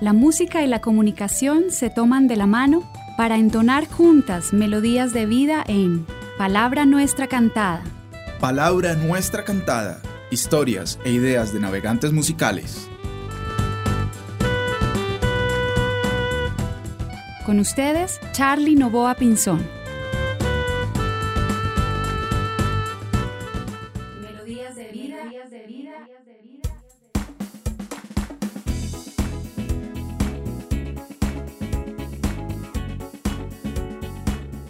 La música y la comunicación se toman de la mano para entonar juntas melodías de vida en Palabra Nuestra Cantada. Palabra Nuestra Cantada. Historias e ideas de navegantes musicales. Con ustedes, Charlie Novoa Pinzón.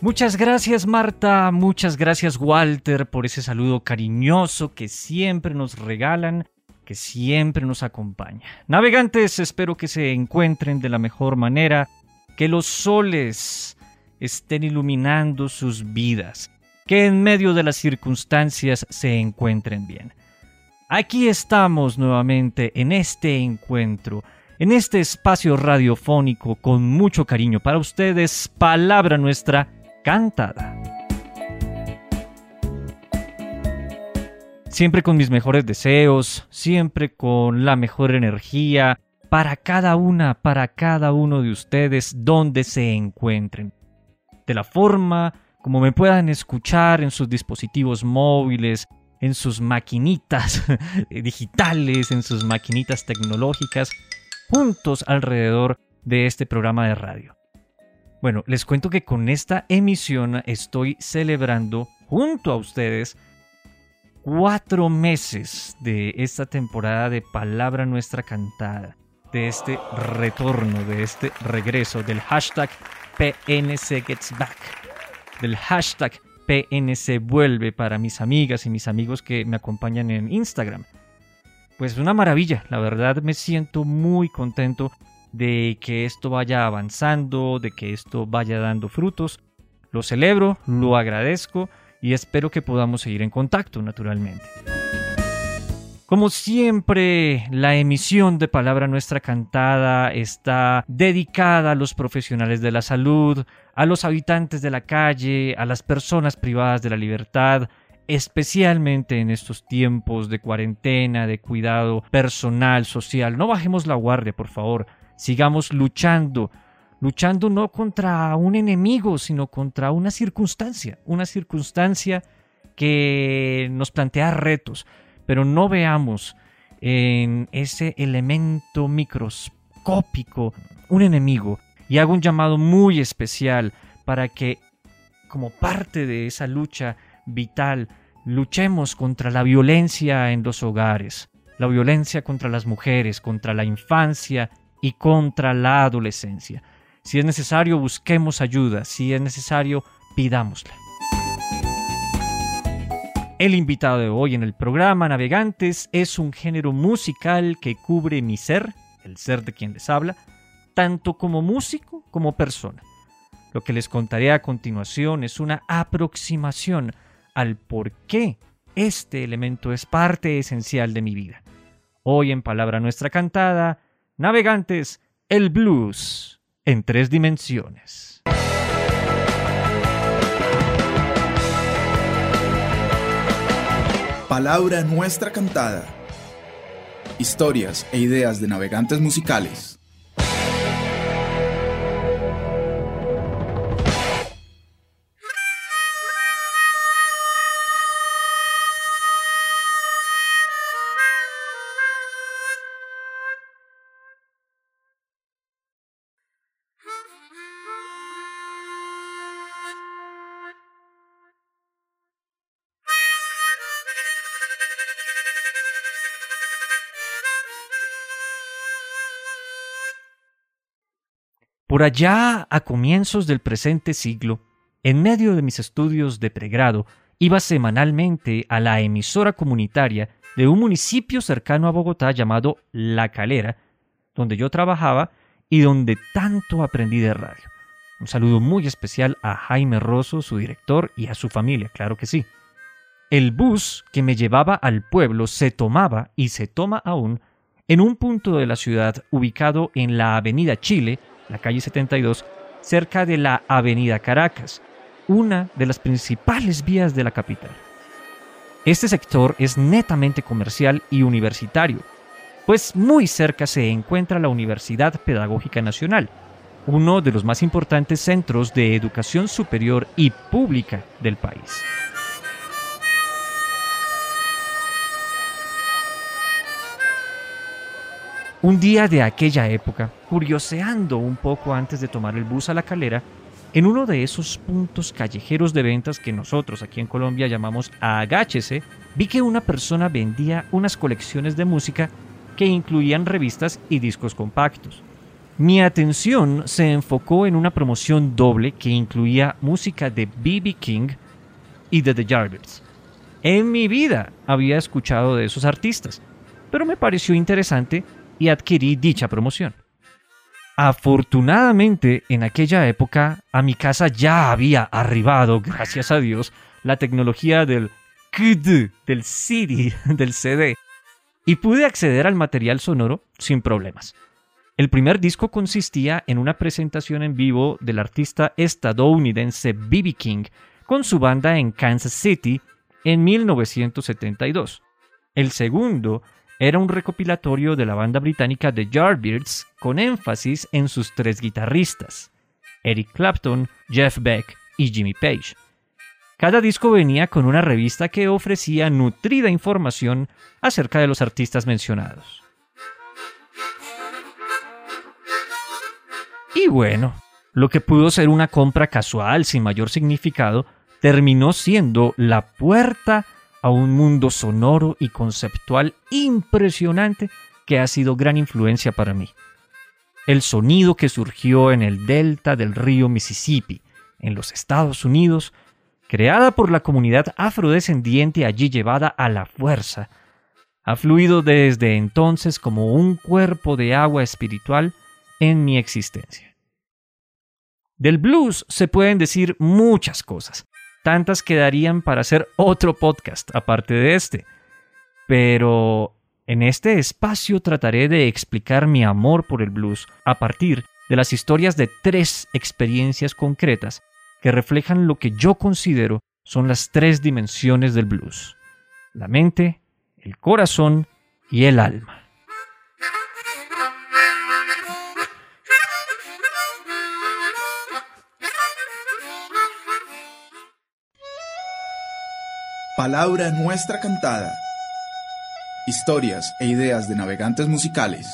Muchas gracias Marta, muchas gracias Walter por ese saludo cariñoso que siempre nos regalan, que siempre nos acompaña. Navegantes, espero que se encuentren de la mejor manera, que los soles estén iluminando sus vidas, que en medio de las circunstancias se encuentren bien. Aquí estamos nuevamente en este encuentro, en este espacio radiofónico con mucho cariño para ustedes, palabra nuestra cantada. Siempre con mis mejores deseos, siempre con la mejor energía, para cada una, para cada uno de ustedes, donde se encuentren. De la forma como me puedan escuchar en sus dispositivos móviles, en sus maquinitas digitales, en sus maquinitas tecnológicas, juntos alrededor de este programa de radio. Bueno, les cuento que con esta emisión estoy celebrando junto a ustedes cuatro meses de esta temporada de Palabra Nuestra Cantada, de este retorno, de este regreso del hashtag PNC Gets Back, del hashtag PNC Vuelve para mis amigas y mis amigos que me acompañan en Instagram. Pues una maravilla, la verdad me siento muy contento de que esto vaya avanzando, de que esto vaya dando frutos. Lo celebro, lo agradezco y espero que podamos seguir en contacto, naturalmente. Como siempre, la emisión de Palabra Nuestra Cantada está dedicada a los profesionales de la salud, a los habitantes de la calle, a las personas privadas de la libertad, especialmente en estos tiempos de cuarentena, de cuidado personal, social. No bajemos la guardia, por favor sigamos luchando, luchando no contra un enemigo, sino contra una circunstancia, una circunstancia que nos plantea retos, pero no veamos en ese elemento microscópico un enemigo. Y hago un llamado muy especial para que como parte de esa lucha vital luchemos contra la violencia en los hogares, la violencia contra las mujeres, contra la infancia y contra la adolescencia. Si es necesario, busquemos ayuda. Si es necesario, pidámosla. El invitado de hoy en el programa Navegantes es un género musical que cubre mi ser, el ser de quien les habla, tanto como músico como persona. Lo que les contaré a continuación es una aproximación al por qué este elemento es parte esencial de mi vida. Hoy en Palabra Nuestra Cantada, Navegantes, el blues en tres dimensiones. Palabra nuestra cantada. Historias e ideas de navegantes musicales. Por allá, a comienzos del presente siglo, en medio de mis estudios de pregrado, iba semanalmente a la emisora comunitaria de un municipio cercano a Bogotá llamado La Calera, donde yo trabajaba y donde tanto aprendí de radio. Un saludo muy especial a Jaime Rosso, su director, y a su familia, claro que sí. El bus que me llevaba al pueblo se tomaba y se toma aún en un punto de la ciudad ubicado en la Avenida Chile, la calle 72, cerca de la Avenida Caracas, una de las principales vías de la capital. Este sector es netamente comercial y universitario. pues muy cerca se encuentra la Universidad Pedagógica Nacional, uno de los más importantes centros de educación superior y pública del país. Un día de aquella época, curioseando un poco antes de tomar el bus a la calera, en uno de esos puntos callejeros de ventas que nosotros aquí en Colombia llamamos agáchese, vi que una persona vendía unas colecciones de música que incluían revistas y discos compactos. Mi atención se enfocó en una promoción doble que incluía música de B.B. King y de The Yardbirds. En mi vida había escuchado de esos artistas, pero me pareció interesante y adquirí dicha promoción. Afortunadamente, en aquella época, a mi casa ya había arribado, gracias a Dios, la tecnología del KD, del CD, del CD, y pude acceder al material sonoro sin problemas. El primer disco consistía en una presentación en vivo del artista estadounidense B.B. King con su banda en Kansas City en 1972. El segundo era un recopilatorio de la banda británica The Yardbirds con énfasis en sus tres guitarristas, Eric Clapton, Jeff Beck y Jimmy Page. Cada disco venía con una revista que ofrecía nutrida información acerca de los artistas mencionados. Y bueno, lo que pudo ser una compra casual sin mayor significado terminó siendo la puerta a un mundo sonoro y conceptual impresionante que ha sido gran influencia para mí. El sonido que surgió en el delta del río Mississippi, en los Estados Unidos, creada por la comunidad afrodescendiente allí llevada a la fuerza, ha fluido desde entonces como un cuerpo de agua espiritual en mi existencia. Del blues se pueden decir muchas cosas, tantas quedarían para hacer otro podcast aparte de este. Pero en este espacio trataré de explicar mi amor por el blues a partir de las historias de tres experiencias concretas que reflejan lo que yo considero son las tres dimensiones del blues. La mente, el corazón y el alma. Palabra nuestra cantada. Historias e ideas de navegantes musicales.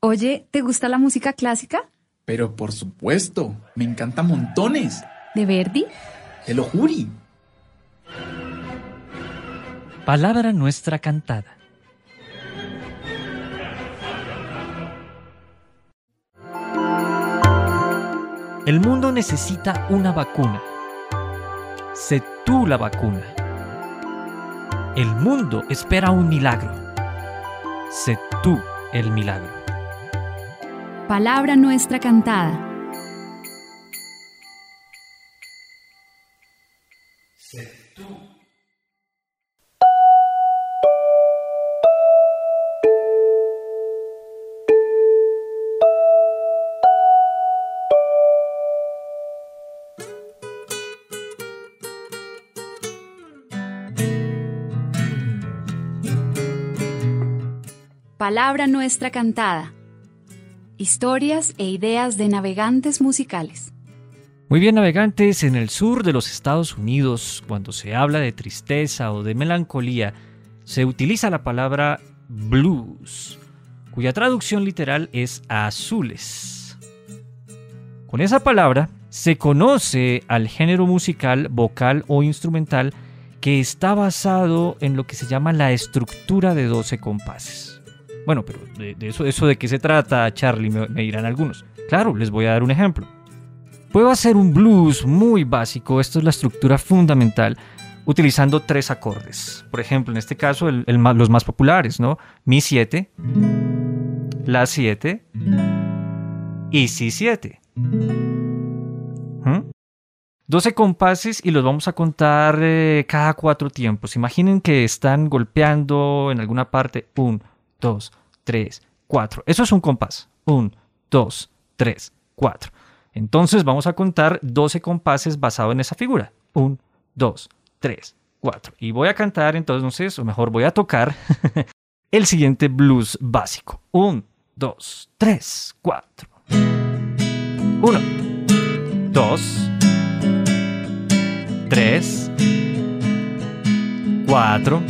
Oye, ¿te gusta la música clásica? Pero por supuesto, me encanta montones. ¿De Verdi? Te lo juri. Palabra nuestra cantada. El mundo necesita una vacuna. Sé tú la vacuna. El mundo espera un milagro. Sé tú el milagro. Palabra nuestra cantada. Palabra nuestra cantada. Historias e ideas de navegantes musicales. Muy bien, navegantes, en el sur de los Estados Unidos, cuando se habla de tristeza o de melancolía, se utiliza la palabra blues, cuya traducción literal es azules. Con esa palabra se conoce al género musical, vocal o instrumental que está basado en lo que se llama la estructura de 12 compases. Bueno, pero de, eso, eso de qué se trata, Charlie, me, me dirán algunos. Claro, les voy a dar un ejemplo. Puedo hacer un blues muy básico, esto es la estructura fundamental, utilizando tres acordes. Por ejemplo, en este caso, los más populares, ¿no? Mi 7, La 7 y Si 7. 12 compases y los vamos a contar eh, cada cuatro tiempos. Imaginen que están golpeando en alguna parte. 1, 2, 3, 4. Eso es un compás. 1, 2, 3, 4. Entonces vamos a contar 12 compases basado en esa figura. 1, 2, 3, 4. Y voy a cantar entonces, o mejor voy a tocar el siguiente blues básico. 1, 2, 3, 4. 1, 2, 3, 4,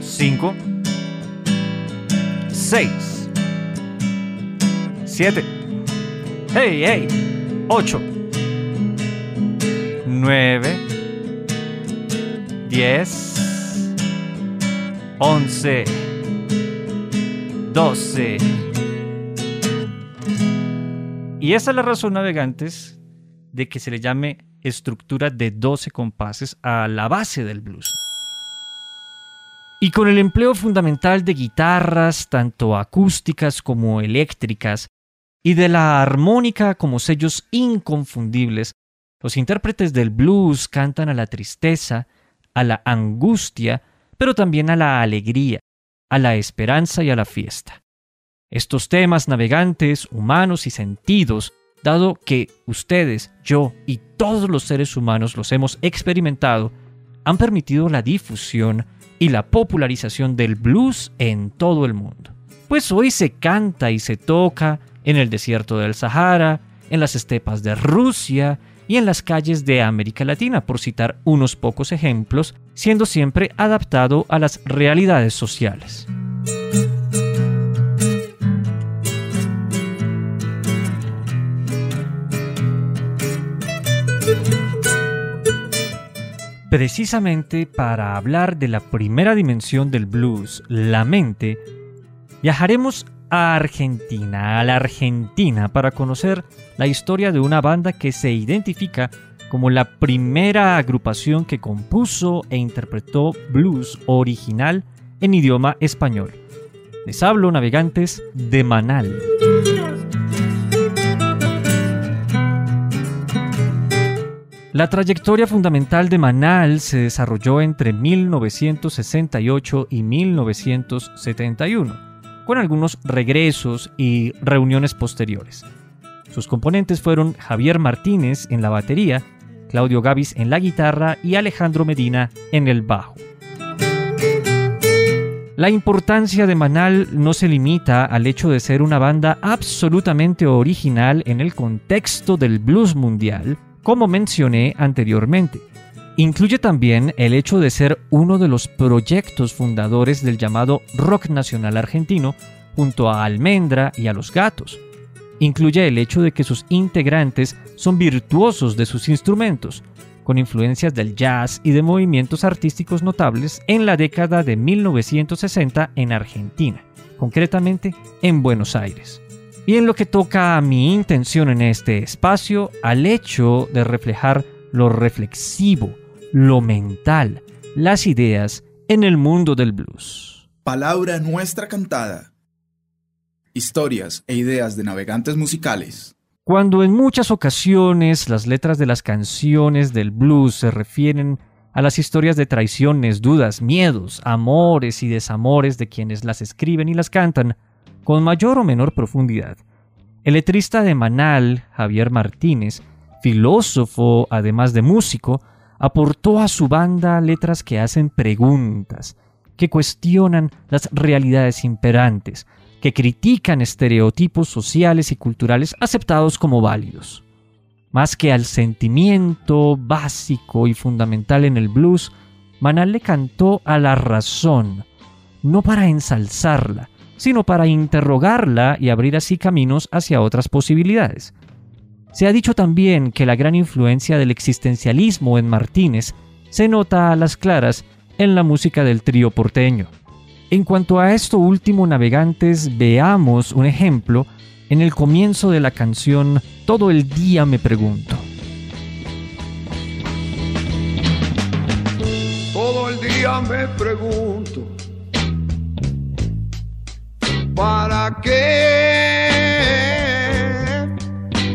5, 6, 7, hey, hey, 8, 9, 10, 11, 12. Y esa es la razón, navegantes, de que se le llame estructura de 12 compases a la base del blues. Y con el empleo fundamental de guitarras, tanto acústicas como eléctricas, y de la armónica como sellos inconfundibles, los intérpretes del blues cantan a la tristeza, a la angustia, pero también a la alegría, a la esperanza y a la fiesta. Estos temas navegantes, humanos y sentidos, dado que ustedes, yo y todos los seres humanos los hemos experimentado, han permitido la difusión y la popularización del blues en todo el mundo. Pues hoy se canta y se toca en el desierto del Sahara, en las estepas de Rusia y en las calles de América Latina, por citar unos pocos ejemplos, siendo siempre adaptado a las realidades sociales. Precisamente para hablar de la primera dimensión del blues, la mente, viajaremos a Argentina, a la Argentina, para conocer la historia de una banda que se identifica como la primera agrupación que compuso e interpretó blues original en idioma español. Les hablo, navegantes, de Manal. La trayectoria fundamental de Manal se desarrolló entre 1968 y 1971, con algunos regresos y reuniones posteriores. Sus componentes fueron Javier Martínez en la batería, Claudio Gavis en la guitarra y Alejandro Medina en el bajo. La importancia de Manal no se limita al hecho de ser una banda absolutamente original en el contexto del blues mundial, como mencioné anteriormente. Incluye también el hecho de ser uno de los proyectos fundadores del llamado rock nacional argentino, junto a Almendra y a Los Gatos. Incluye el hecho de que sus integrantes son virtuosos de sus instrumentos, con influencias del jazz y de movimientos artísticos notables en la década de 1960 en Argentina, concretamente en Buenos Aires. Y en lo que toca a mi intención en este espacio, al hecho de reflejar lo reflexivo, lo mental, las ideas en el mundo del blues. Palabra nuestra cantada. Historias e ideas de navegantes musicales. Cuando en muchas ocasiones las letras de las canciones del blues se refieren a las historias de traiciones, dudas, miedos, amores y desamores de quienes las escriben y las cantan, con mayor o menor profundidad. El letrista de Manal, Javier Martínez, filósofo además de músico, aportó a su banda letras que hacen preguntas, que cuestionan las realidades imperantes, que critican estereotipos sociales y culturales aceptados como válidos. Más que al sentimiento básico y fundamental en el blues, Manal le cantó a la razón, no para ensalzarla, sino para interrogarla y abrir así caminos hacia otras posibilidades. Se ha dicho también que la gran influencia del existencialismo en Martínez se nota a las claras en la música del trío porteño. En cuanto a esto último, navegantes, veamos un ejemplo en el comienzo de la canción Todo el día me pregunto. Todo el día me pregunto ¿Para qué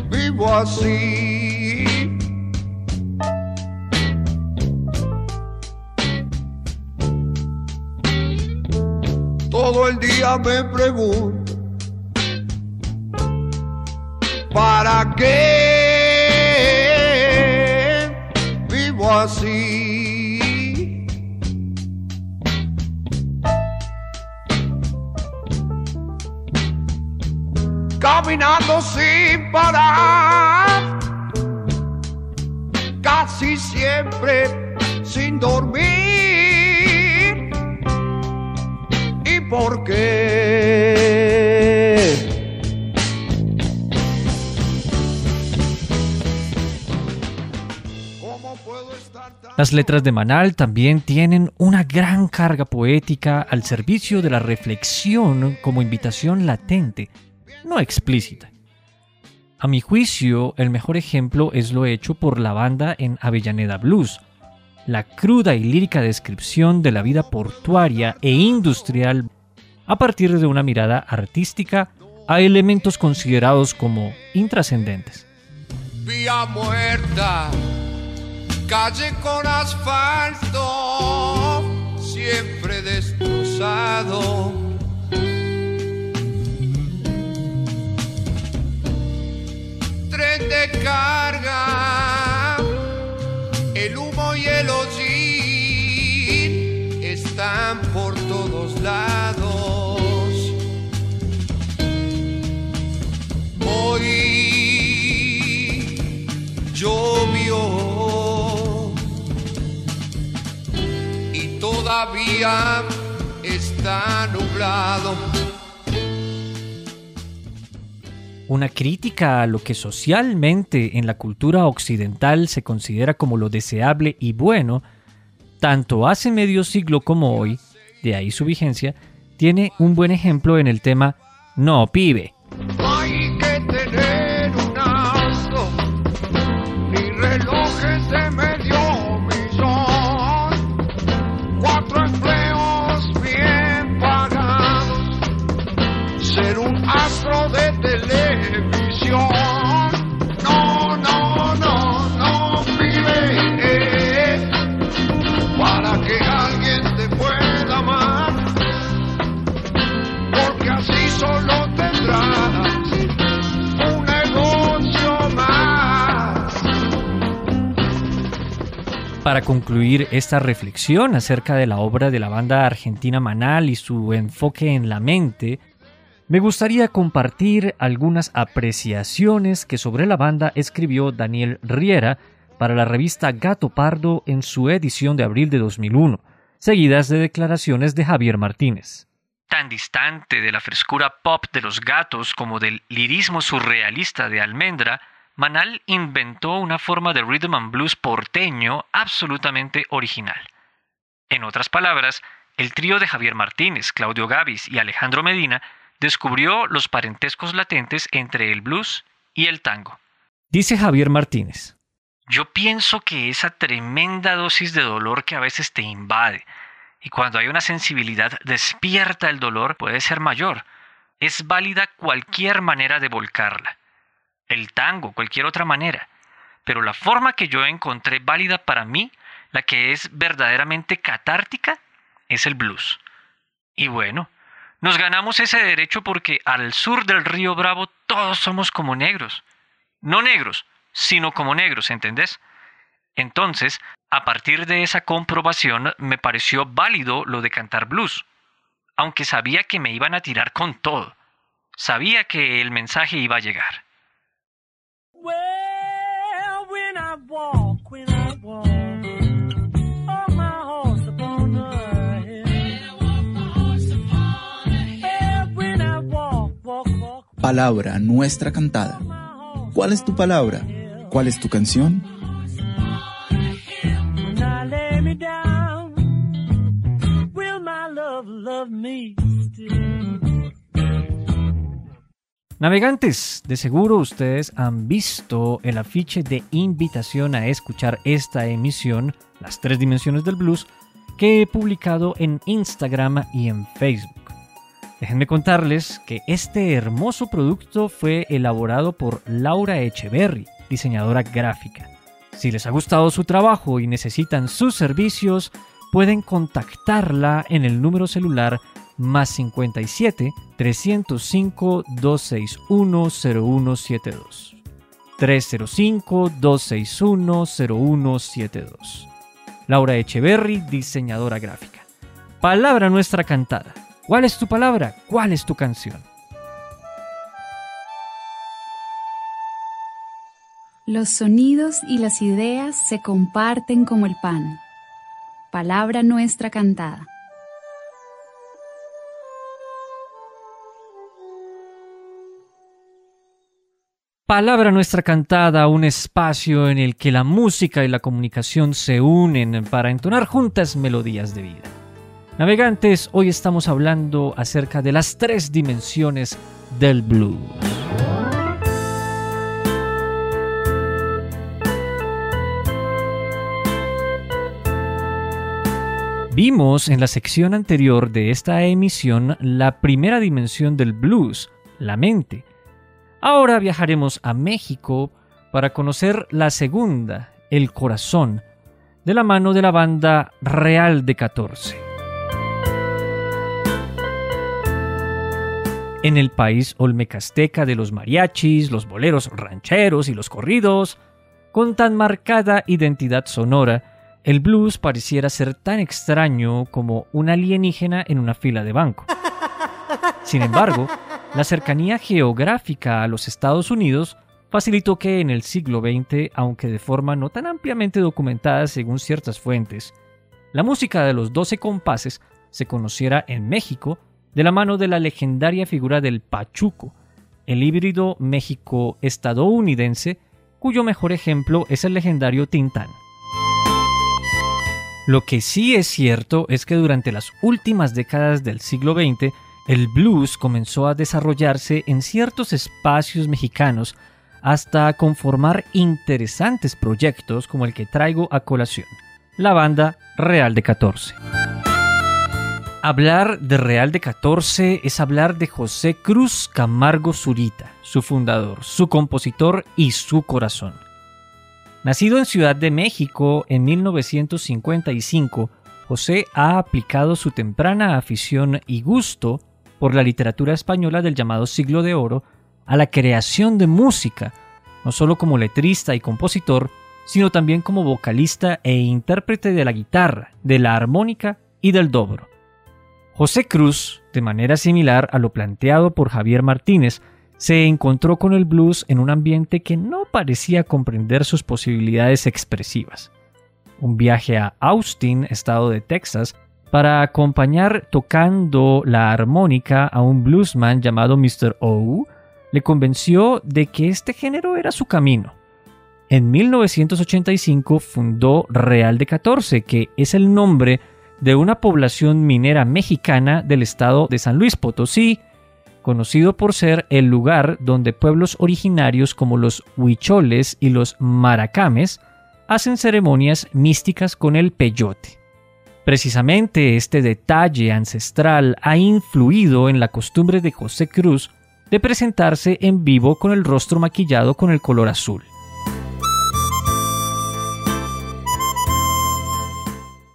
vivo así? Todo el día me pregunto ¿Para qué vivo así? Caminando sin parar, casi siempre sin dormir. ¿Y por qué? ¿Cómo puedo estar tan Las letras de Manal también tienen una gran carga poética al servicio de la reflexión como invitación latente, no explícita. A mi juicio, el mejor ejemplo es lo hecho por la banda en Avellaneda Blues, la cruda y lírica descripción de la vida portuaria e industrial a partir de una mirada artística a elementos considerados como intrascendentes. vía muerta, calle con asfalto, siempre destrozado. Tren de carga, el humo y el hollín están por todos lados. Hoy llovió y todavía está nublado. Una crítica a lo que socialmente en la cultura occidental se considera como lo deseable y bueno, tanto hace medio siglo como hoy, de ahí su vigencia, tiene un buen ejemplo en el tema No, pibe. Para concluir esta reflexión acerca de la obra de la banda argentina Manal y su enfoque en la mente, me gustaría compartir algunas apreciaciones que sobre la banda escribió Daniel Riera para la revista Gato Pardo en su edición de abril de 2001, seguidas de declaraciones de Javier Martínez. Tan distante de la frescura pop de los gatos como del lirismo surrealista de Almendra, Manal inventó una forma de rhythm and blues porteño absolutamente original. En otras palabras, el trío de Javier Martínez, Claudio Gavis y Alejandro Medina descubrió los parentescos latentes entre el blues y el tango. Dice Javier Martínez. Yo pienso que esa tremenda dosis de dolor que a veces te invade, y cuando hay una sensibilidad despierta el dolor puede ser mayor. Es válida cualquier manera de volcarla. El tango, cualquier otra manera. Pero la forma que yo encontré válida para mí, la que es verdaderamente catártica, es el blues. Y bueno, nos ganamos ese derecho porque al sur del río Bravo todos somos como negros. No negros, sino como negros, ¿entendés? Entonces, a partir de esa comprobación, me pareció válido lo de cantar blues, aunque sabía que me iban a tirar con todo. Sabía que el mensaje iba a llegar. Well, when I walk, when I walk, on my horse upon the hill. Yeah, when I walk, walk, walk, Palabra nuestra cantada. ¿Cuál es tu palabra? ¿Cuál es tu canción? when I lay me down, will my love love me still? Navegantes, de seguro ustedes han visto el afiche de invitación a escuchar esta emisión, Las tres dimensiones del blues, que he publicado en Instagram y en Facebook. Déjenme contarles que este hermoso producto fue elaborado por Laura Echeverry, diseñadora gráfica. Si les ha gustado su trabajo y necesitan sus servicios, pueden contactarla en el número celular más 57 305 261 0172. 305 261 0172. Laura Echeverry, diseñadora gráfica. Palabra nuestra cantada. ¿Cuál es tu palabra? ¿Cuál es tu canción? Los sonidos y las ideas se comparten como el pan. Palabra nuestra cantada. Palabra nuestra cantada, un espacio en el que la música y la comunicación se unen para entonar juntas melodías de vida. Navegantes, hoy estamos hablando acerca de las tres dimensiones del blues. Vimos en la sección anterior de esta emisión la primera dimensión del blues, la mente. Ahora viajaremos a México para conocer la segunda, el corazón, de la mano de la banda Real de 14. En el país olmecasteca de los mariachis, los boleros rancheros y los corridos, con tan marcada identidad sonora, el blues pareciera ser tan extraño como un alienígena en una fila de banco. Sin embargo, la cercanía geográfica a los Estados Unidos facilitó que en el siglo XX, aunque de forma no tan ampliamente documentada según ciertas fuentes, la música de los doce compases se conociera en México de la mano de la legendaria figura del pachuco, el híbrido México-estadounidense, cuyo mejor ejemplo es el legendario Tintán. Lo que sí es cierto es que durante las últimas décadas del siglo XX, el blues comenzó a desarrollarse en ciertos espacios mexicanos hasta conformar interesantes proyectos como el que traigo a colación, la banda Real de 14. Hablar de Real de 14 es hablar de José Cruz Camargo Zurita, su fundador, su compositor y su corazón. Nacido en Ciudad de México en 1955, José ha aplicado su temprana afición y gusto por la literatura española del llamado siglo de oro a la creación de música, no solo como letrista y compositor, sino también como vocalista e intérprete de la guitarra, de la armónica y del dobro. José Cruz, de manera similar a lo planteado por Javier Martínez, se encontró con el blues en un ambiente que no parecía comprender sus posibilidades expresivas. Un viaje a Austin, estado de Texas, para acompañar tocando la armónica a un bluesman llamado Mr. O, le convenció de que este género era su camino. En 1985 fundó Real de 14, que es el nombre de una población minera mexicana del estado de San Luis Potosí, conocido por ser el lugar donde pueblos originarios como los huicholes y los maracames hacen ceremonias místicas con el peyote. Precisamente este detalle ancestral ha influido en la costumbre de José Cruz de presentarse en vivo con el rostro maquillado con el color azul.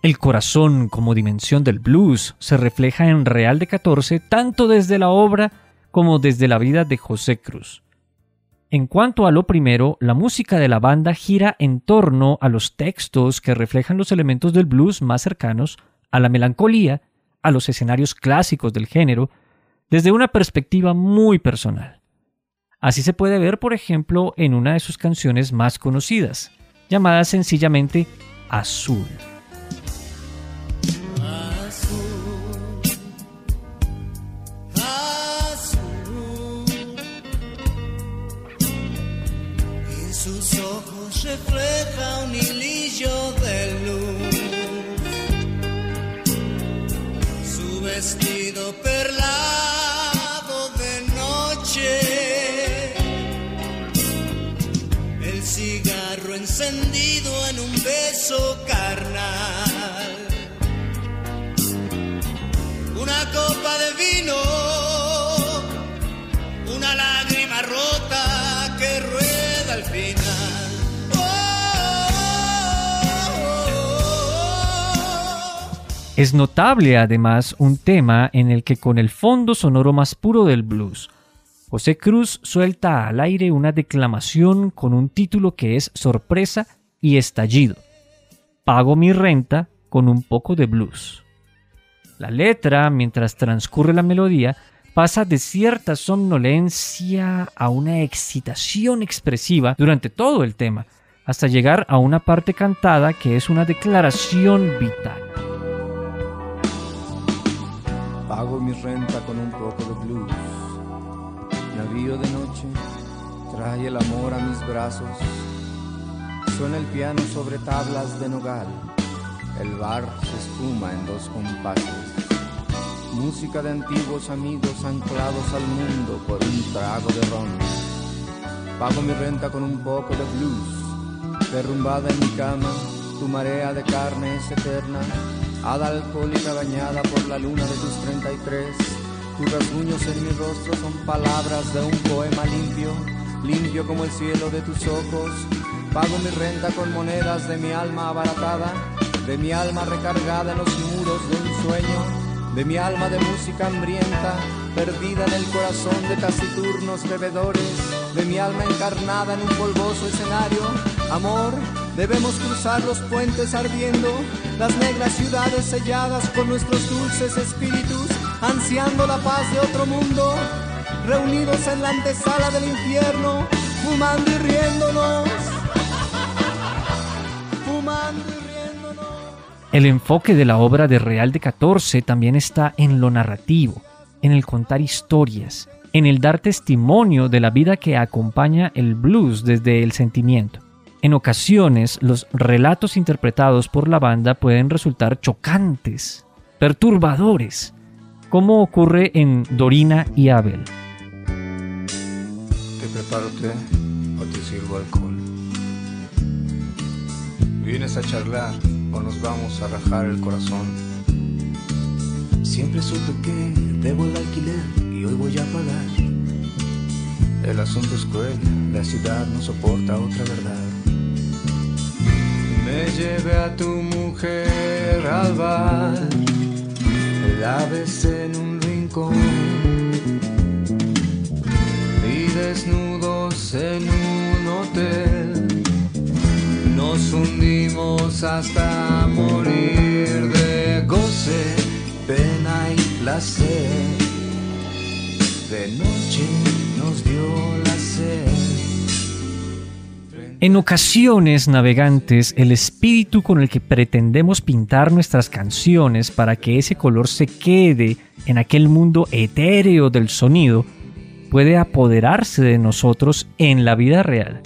El corazón como dimensión del blues se refleja en Real de 14 tanto desde la obra como desde la vida de José Cruz. En cuanto a lo primero, la música de la banda gira en torno a los textos que reflejan los elementos del blues más cercanos a la melancolía, a los escenarios clásicos del género, desde una perspectiva muy personal. Así se puede ver, por ejemplo, en una de sus canciones más conocidas, llamada sencillamente Azul. Refleja un hilillo de luz. Su vestido perlado de noche. El cigarro encendido en un beso Es notable además un tema en el que con el fondo sonoro más puro del blues, José Cruz suelta al aire una declamación con un título que es sorpresa y estallido. Pago mi renta con un poco de blues. La letra, mientras transcurre la melodía, pasa de cierta somnolencia a una excitación expresiva durante todo el tema, hasta llegar a una parte cantada que es una declaración vital. Pago mi renta con un poco de blues. Navío de noche, trae el amor a mis brazos. Suena el piano sobre tablas de nogal. El bar se espuma en dos compases. Música de antiguos amigos anclados al mundo por un trago de ron. Pago mi renta con un poco de blues. Derrumbada en mi cama, tu marea de carne es eterna. Hada alcohólica bañada por la luna de tus 33. Tus rasguños en mi rostro son palabras de un poema limpio, limpio como el cielo de tus ojos. Pago mi renta con monedas de mi alma abaratada, de mi alma recargada en los muros de un sueño de mi alma de música hambrienta, perdida en el corazón de taciturnos bebedores, de mi alma encarnada en un polvoso escenario. Amor, debemos cruzar los puentes ardiendo, las negras ciudades selladas por nuestros dulces espíritus, ansiando la paz de otro mundo, reunidos en la antesala del infierno, fumando y riéndonos. Fumando y riéndonos. El enfoque de la obra de Real de 14 también está en lo narrativo, en el contar historias, en el dar testimonio de la vida que acompaña el blues desde el sentimiento. En ocasiones, los relatos interpretados por la banda pueden resultar chocantes, perturbadores, como ocurre en Dorina y Abel. ¿Te preparo té o te sirvo alcohol? ¿Vienes a charlar o nos vamos a rajar el corazón? Siempre supe que debo el alquiler y hoy voy a pagar. El asunto es cruel, la ciudad no soporta otra verdad. Me lleve a tu mujer al bar, la besé en un rincón y desnudos en un hotel nos hundimos hasta morir de goce, pena y placer. De noche nos dio la sed. En ocasiones, navegantes, el espíritu con el que pretendemos pintar nuestras canciones para que ese color se quede en aquel mundo etéreo del sonido puede apoderarse de nosotros en la vida real.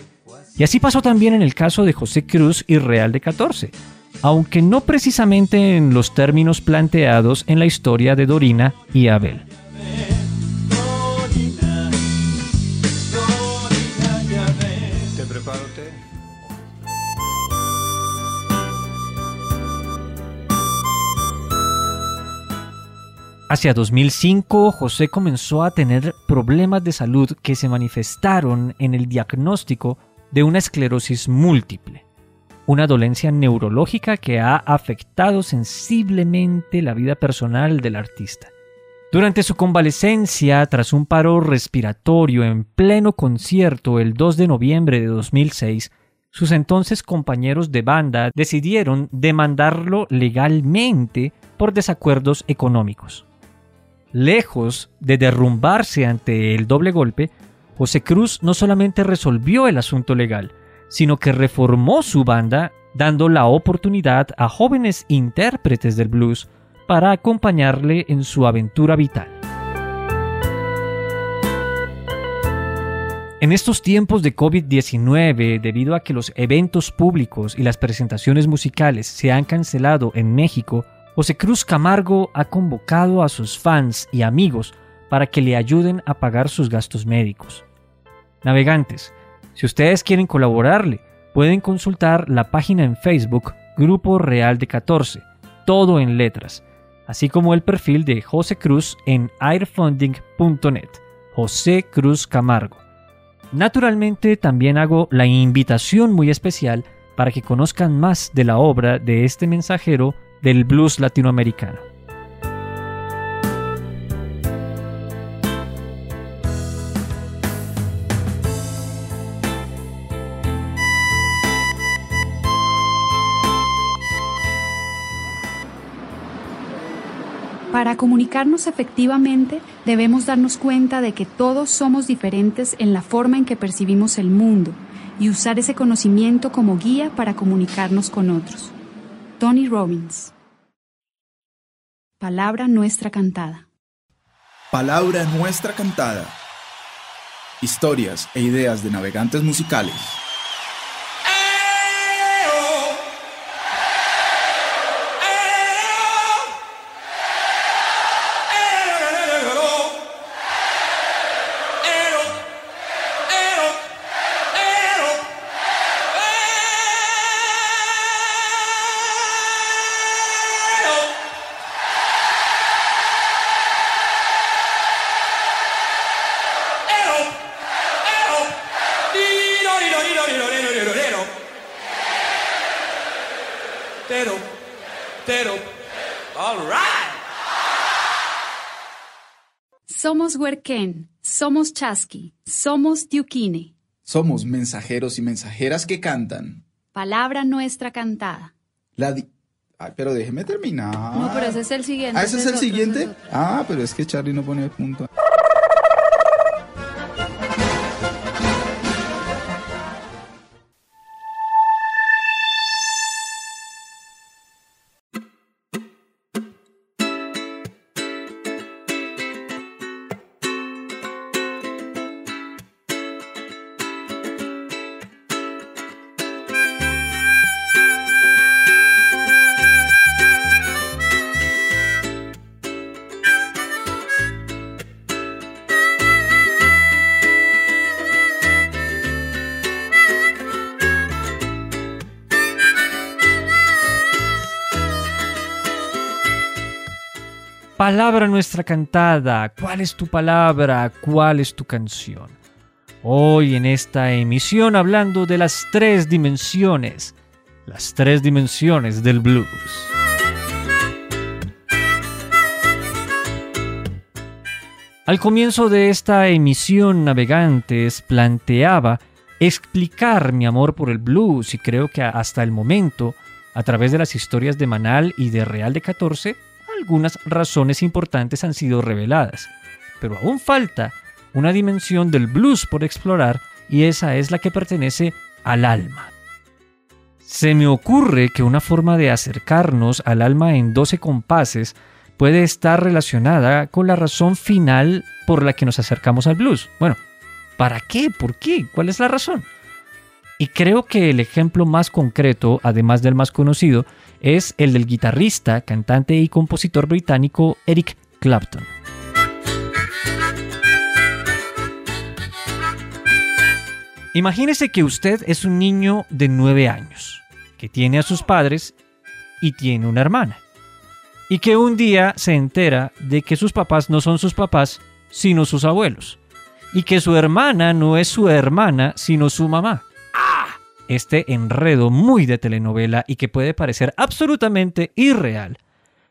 Y así pasó también en el caso de José Cruz y Real de 14, aunque no precisamente en los términos planteados en la historia de Dorina y Abel. Hacia 2005, José comenzó a tener problemas de salud que se manifestaron en el diagnóstico de una esclerosis múltiple, una dolencia neurológica que ha afectado sensiblemente la vida personal del artista. Durante su convalecencia, tras un paro respiratorio en pleno concierto el 2 de noviembre de 2006, sus entonces compañeros de banda decidieron demandarlo legalmente por desacuerdos económicos. Lejos de derrumbarse ante el doble golpe, José Cruz no solamente resolvió el asunto legal, sino que reformó su banda dando la oportunidad a jóvenes intérpretes del blues para acompañarle en su aventura vital. En estos tiempos de COVID-19, debido a que los eventos públicos y las presentaciones musicales se han cancelado en México, José Cruz Camargo ha convocado a sus fans y amigos para que le ayuden a pagar sus gastos médicos. Navegantes, si ustedes quieren colaborarle, pueden consultar la página en Facebook Grupo Real de 14, todo en letras, así como el perfil de José Cruz en airfunding.net, José Cruz Camargo. Naturalmente también hago la invitación muy especial para que conozcan más de la obra de este mensajero del blues latinoamericano. Para comunicarnos efectivamente debemos darnos cuenta de que todos somos diferentes en la forma en que percibimos el mundo y usar ese conocimiento como guía para comunicarnos con otros. Tony Robbins. Palabra nuestra cantada. Palabra nuestra cantada. Historias e ideas de navegantes musicales. Somos Huerquén, somos Chasqui, somos Diuquine. Somos mensajeros y mensajeras que cantan. Palabra nuestra cantada. La di- Ay, pero déjeme terminar. No, pero ese es el siguiente. Ah, ese es el otro, siguiente. es. Ah, pero es que Charlie no pone punto. Palabra nuestra cantada, ¿cuál es tu palabra? ¿Cuál es tu canción? Hoy en esta emisión hablando de las tres dimensiones, las tres dimensiones del blues. Al comienzo de esta emisión Navegantes planteaba explicar mi amor por el blues y creo que hasta el momento, a través de las historias de Manal y de Real de 14, algunas razones importantes han sido reveladas. Pero aún falta una dimensión del blues por explorar y esa es la que pertenece al alma. Se me ocurre que una forma de acercarnos al alma en 12 compases puede estar relacionada con la razón final por la que nos acercamos al blues. Bueno, ¿para qué? ¿Por qué? ¿Cuál es la razón? Y creo que el ejemplo más concreto, además del más conocido, es el del guitarrista, cantante y compositor británico Eric Clapton. Imagínese que usted es un niño de 9 años, que tiene a sus padres y tiene una hermana, y que un día se entera de que sus papás no son sus papás, sino sus abuelos, y que su hermana no es su hermana, sino su mamá este enredo muy de telenovela y que puede parecer absolutamente irreal,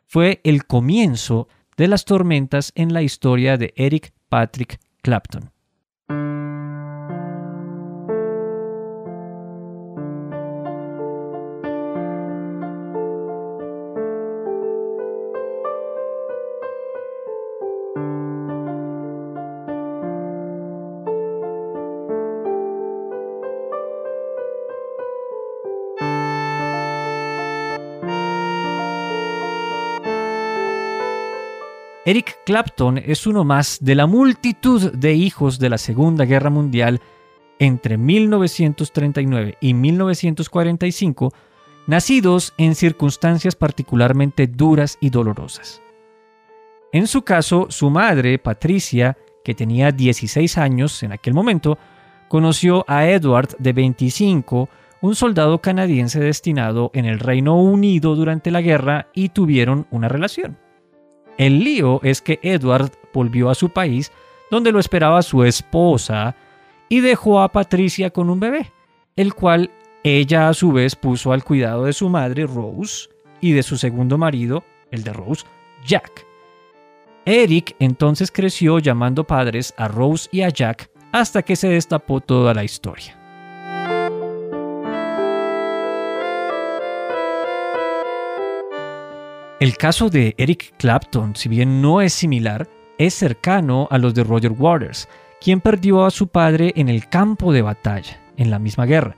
fue el comienzo de las tormentas en la historia de Eric Patrick Clapton. Eric Clapton es uno más de la multitud de hijos de la Segunda Guerra Mundial entre 1939 y 1945, nacidos en circunstancias particularmente duras y dolorosas. En su caso, su madre, Patricia, que tenía 16 años en aquel momento, conoció a Edward de 25, un soldado canadiense destinado en el Reino Unido durante la guerra y tuvieron una relación. El lío es que Edward volvió a su país, donde lo esperaba su esposa, y dejó a Patricia con un bebé, el cual ella a su vez puso al cuidado de su madre Rose y de su segundo marido, el de Rose, Jack. Eric entonces creció llamando padres a Rose y a Jack hasta que se destapó toda la historia. El caso de Eric Clapton, si bien no es similar, es cercano a los de Roger Waters, quien perdió a su padre en el campo de batalla, en la misma guerra,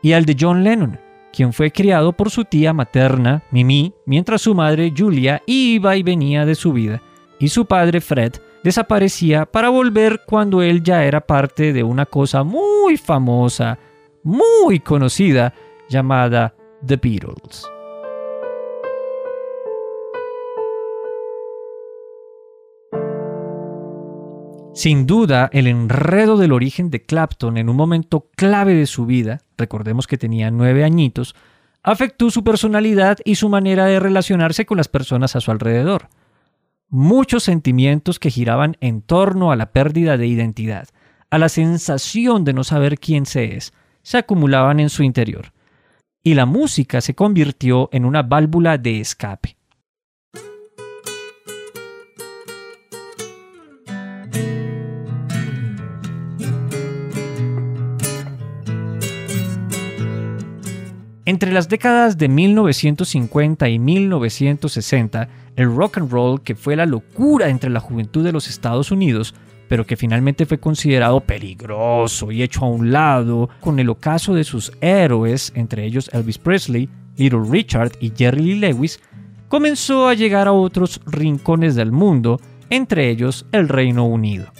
y al de John Lennon, quien fue criado por su tía materna, Mimi, mientras su madre, Julia, iba y venía de su vida, y su padre, Fred, desaparecía para volver cuando él ya era parte de una cosa muy famosa, muy conocida, llamada The Beatles. Sin duda, el enredo del origen de Clapton en un momento clave de su vida, recordemos que tenía nueve añitos, afectó su personalidad y su manera de relacionarse con las personas a su alrededor. Muchos sentimientos que giraban en torno a la pérdida de identidad, a la sensación de no saber quién se es, se acumulaban en su interior. Y la música se convirtió en una válvula de escape. Entre las décadas de 1950 y 1960, el rock and roll, que fue la locura entre la juventud de los Estados Unidos, pero que finalmente fue considerado peligroso y hecho a un lado, con el ocaso de sus héroes, entre ellos Elvis Presley, Little Richard y Jerry Lee Lewis, comenzó a llegar a otros rincones del mundo, entre ellos el Reino Unido.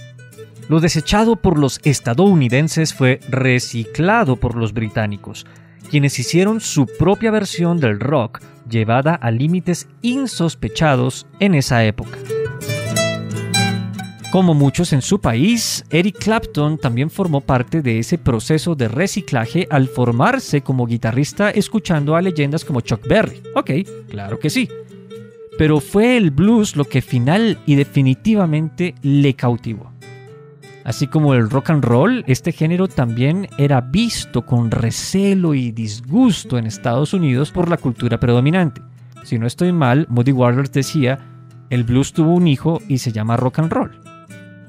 Lo desechado por los estadounidenses fue reciclado por los británicos, quienes hicieron su propia versión del rock llevada a límites insospechados en esa época. Como muchos en su país, Eric Clapton también formó parte de ese proceso de reciclaje al formarse como guitarrista escuchando a leyendas como Chuck Berry. Ok, claro que sí. Pero fue el blues lo que final y definitivamente le cautivó. Así como el rock and roll, este género también era visto con recelo y disgusto en Estados Unidos por la cultura predominante. Si no estoy mal, Moody Waters decía, el blues tuvo un hijo y se llama rock and roll.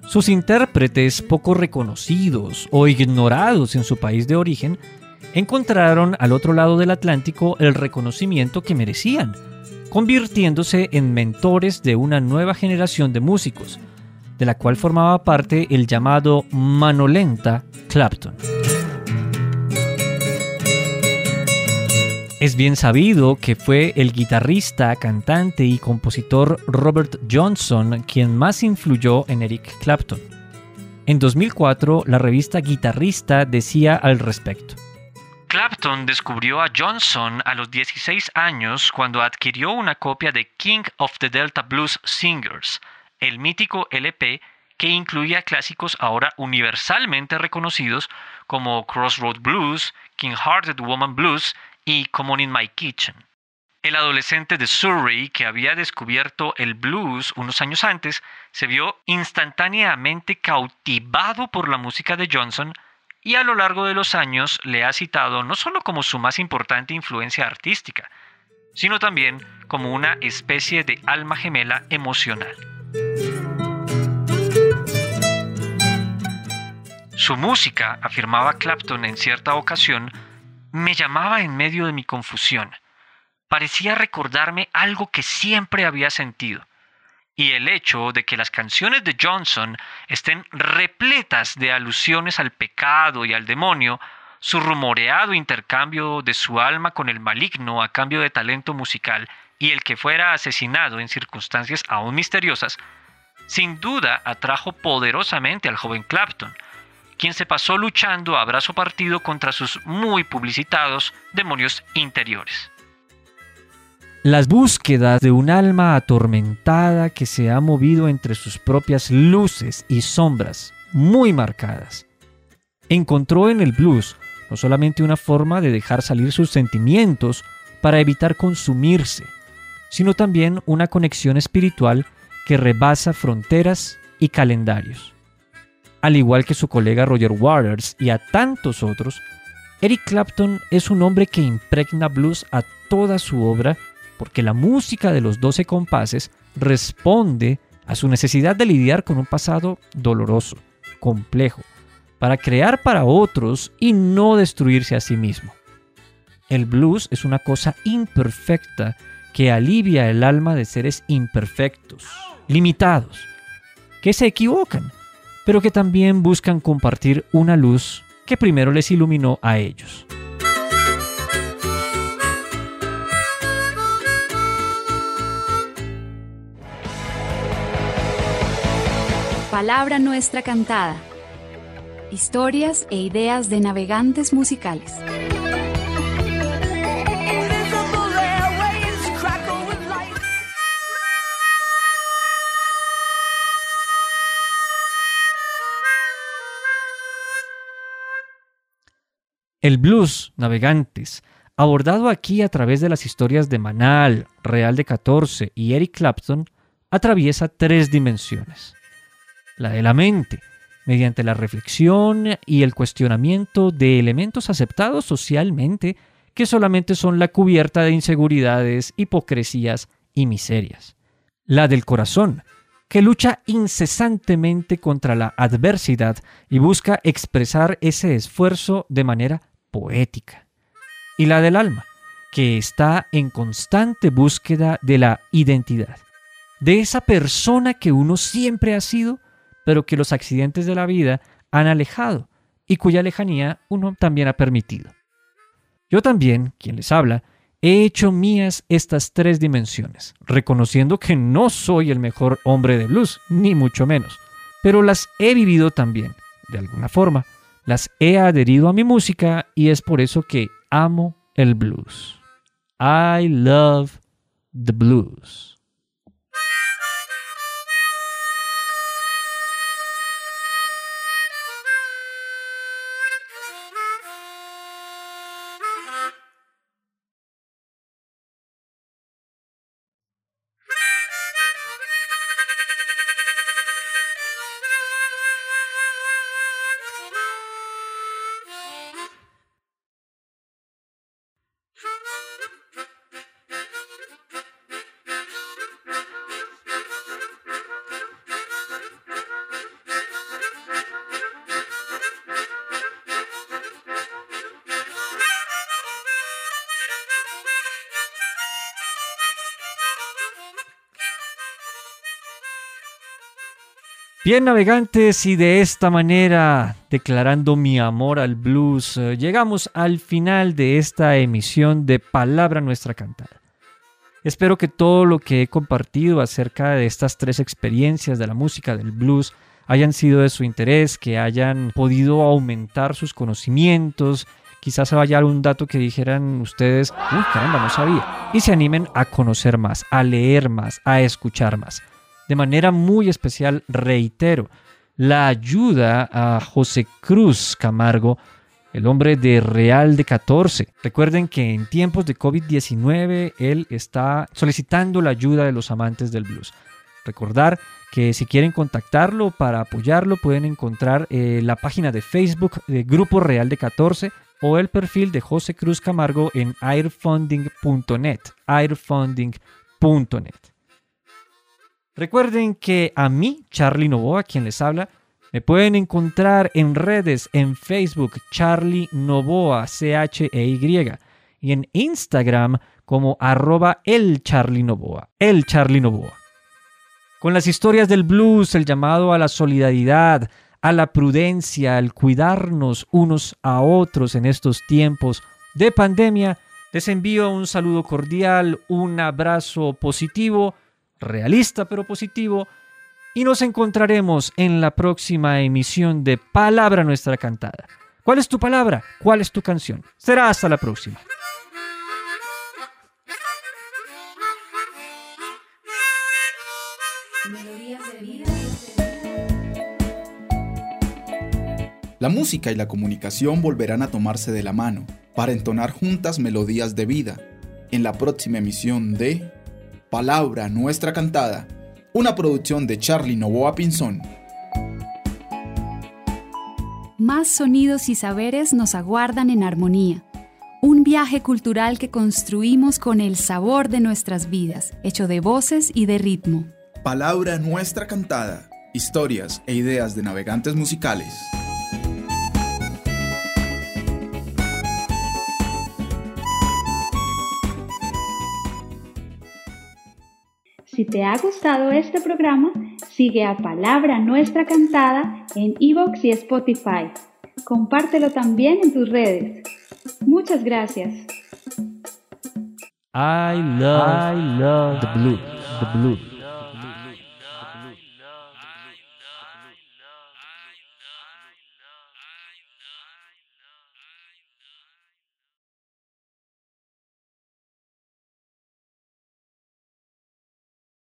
Sus intérpretes poco reconocidos o ignorados en su país de origen encontraron al otro lado del Atlántico el reconocimiento que merecían, convirtiéndose en mentores de una nueva generación de músicos, de la cual formaba parte el llamado Manolenta Clapton. Es bien sabido que fue el guitarrista, cantante y compositor Robert Johnson quien más influyó en Eric Clapton. En 2004, la revista Guitarrista decía al respecto. Clapton descubrió a Johnson a los 16 años cuando adquirió una copia de King of the Delta Blues Singers, el mítico LP que incluía clásicos ahora universalmente reconocidos como Crossroad Blues, King Hearted Woman Blues y Common in My Kitchen. El adolescente de Surrey que había descubierto el blues unos años antes se vio instantáneamente cautivado por la música de Johnson y a lo largo de los años le ha citado no solo como su más importante influencia artística, sino también como una especie de alma gemela emocional. Su música, afirmaba Clapton en cierta ocasión, me llamaba en medio de mi confusión. Parecía recordarme algo que siempre había sentido. Y el hecho de que las canciones de Johnson estén repletas de alusiones al pecado y al demonio, su rumoreado intercambio de su alma con el maligno a cambio de talento musical y el que fuera asesinado en circunstancias aún misteriosas, sin duda atrajo poderosamente al joven Clapton, quien se pasó luchando a brazo partido contra sus muy publicitados demonios interiores. Las búsquedas de un alma atormentada que se ha movido entre sus propias luces y sombras muy marcadas. Encontró en el blues no solamente una forma de dejar salir sus sentimientos para evitar consumirse, sino también una conexión espiritual que rebasa fronteras y calendarios. Al igual que su colega Roger Waters y a tantos otros, Eric Clapton es un hombre que impregna blues a toda su obra porque la música de los 12 compases responde a su necesidad de lidiar con un pasado doloroso, complejo, para crear para otros y no destruirse a sí mismo. El blues es una cosa imperfecta que alivia el alma de seres imperfectos, limitados, que se equivocan, pero que también buscan compartir una luz que primero les iluminó a ellos. Palabra nuestra cantada. Historias e ideas de navegantes musicales. El blues, navegantes, abordado aquí a través de las historias de Manal, Real de 14 y Eric Clapton, atraviesa tres dimensiones. La de la mente, mediante la reflexión y el cuestionamiento de elementos aceptados socialmente que solamente son la cubierta de inseguridades, hipocresías y miserias. La del corazón, que lucha incesantemente contra la adversidad y busca expresar ese esfuerzo de manera poética. Y la del alma, que está en constante búsqueda de la identidad, de esa persona que uno siempre ha sido, pero que los accidentes de la vida han alejado y cuya lejanía uno también ha permitido. Yo también, quien les habla, he hecho mías estas tres dimensiones, reconociendo que no soy el mejor hombre de blues, ni mucho menos, pero las he vivido también, de alguna forma, las he adherido a mi música y es por eso que amo el blues. I love the blues. Bien navegantes y de esta manera, declarando mi amor al blues, eh, llegamos al final de esta emisión de Palabra Nuestra Cantada. Espero que todo lo que he compartido acerca de estas tres experiencias de la música del blues hayan sido de su interés, que hayan podido aumentar sus conocimientos, quizás haya algún dato que dijeran ustedes, uy caramba, no sabía, y se animen a conocer más, a leer más, a escuchar más. De manera muy especial, reitero, la ayuda a José Cruz Camargo, el hombre de Real de 14. Recuerden que en tiempos de COVID-19 él está solicitando la ayuda de los amantes del blues. Recordar que si quieren contactarlo para apoyarlo pueden encontrar eh, la página de Facebook de Grupo Real de 14 o el perfil de José Cruz Camargo en airfunding.net. airfunding.net. Recuerden que a mí, Charlie Novoa, quien les habla, me pueden encontrar en redes, en Facebook, Charlie Novoa, C-H-E-Y, y en Instagram como arroba el Charlie el Charlie Novoa. Con las historias del blues, el llamado a la solidaridad, a la prudencia, al cuidarnos unos a otros en estos tiempos de pandemia, les envío un saludo cordial, un abrazo positivo, realista pero positivo, y nos encontraremos en la próxima emisión de Palabra Nuestra Cantada. ¿Cuál es tu palabra? ¿Cuál es tu canción? Será hasta la próxima. La música y la comunicación volverán a tomarse de la mano para entonar juntas melodías de vida en la próxima emisión de Palabra Nuestra Cantada, una producción de Charlie Novoa Pinzón. Más sonidos y saberes nos aguardan en armonía. Un viaje cultural que construimos con el sabor de nuestras vidas, hecho de voces y de ritmo. Palabra Nuestra Cantada, historias e ideas de navegantes musicales. Si te ha gustado este programa, sigue a Palabra Nuestra Cantada en Evox y Spotify. Compártelo también en tus redes. Muchas gracias. I love, I love the blues, the blues.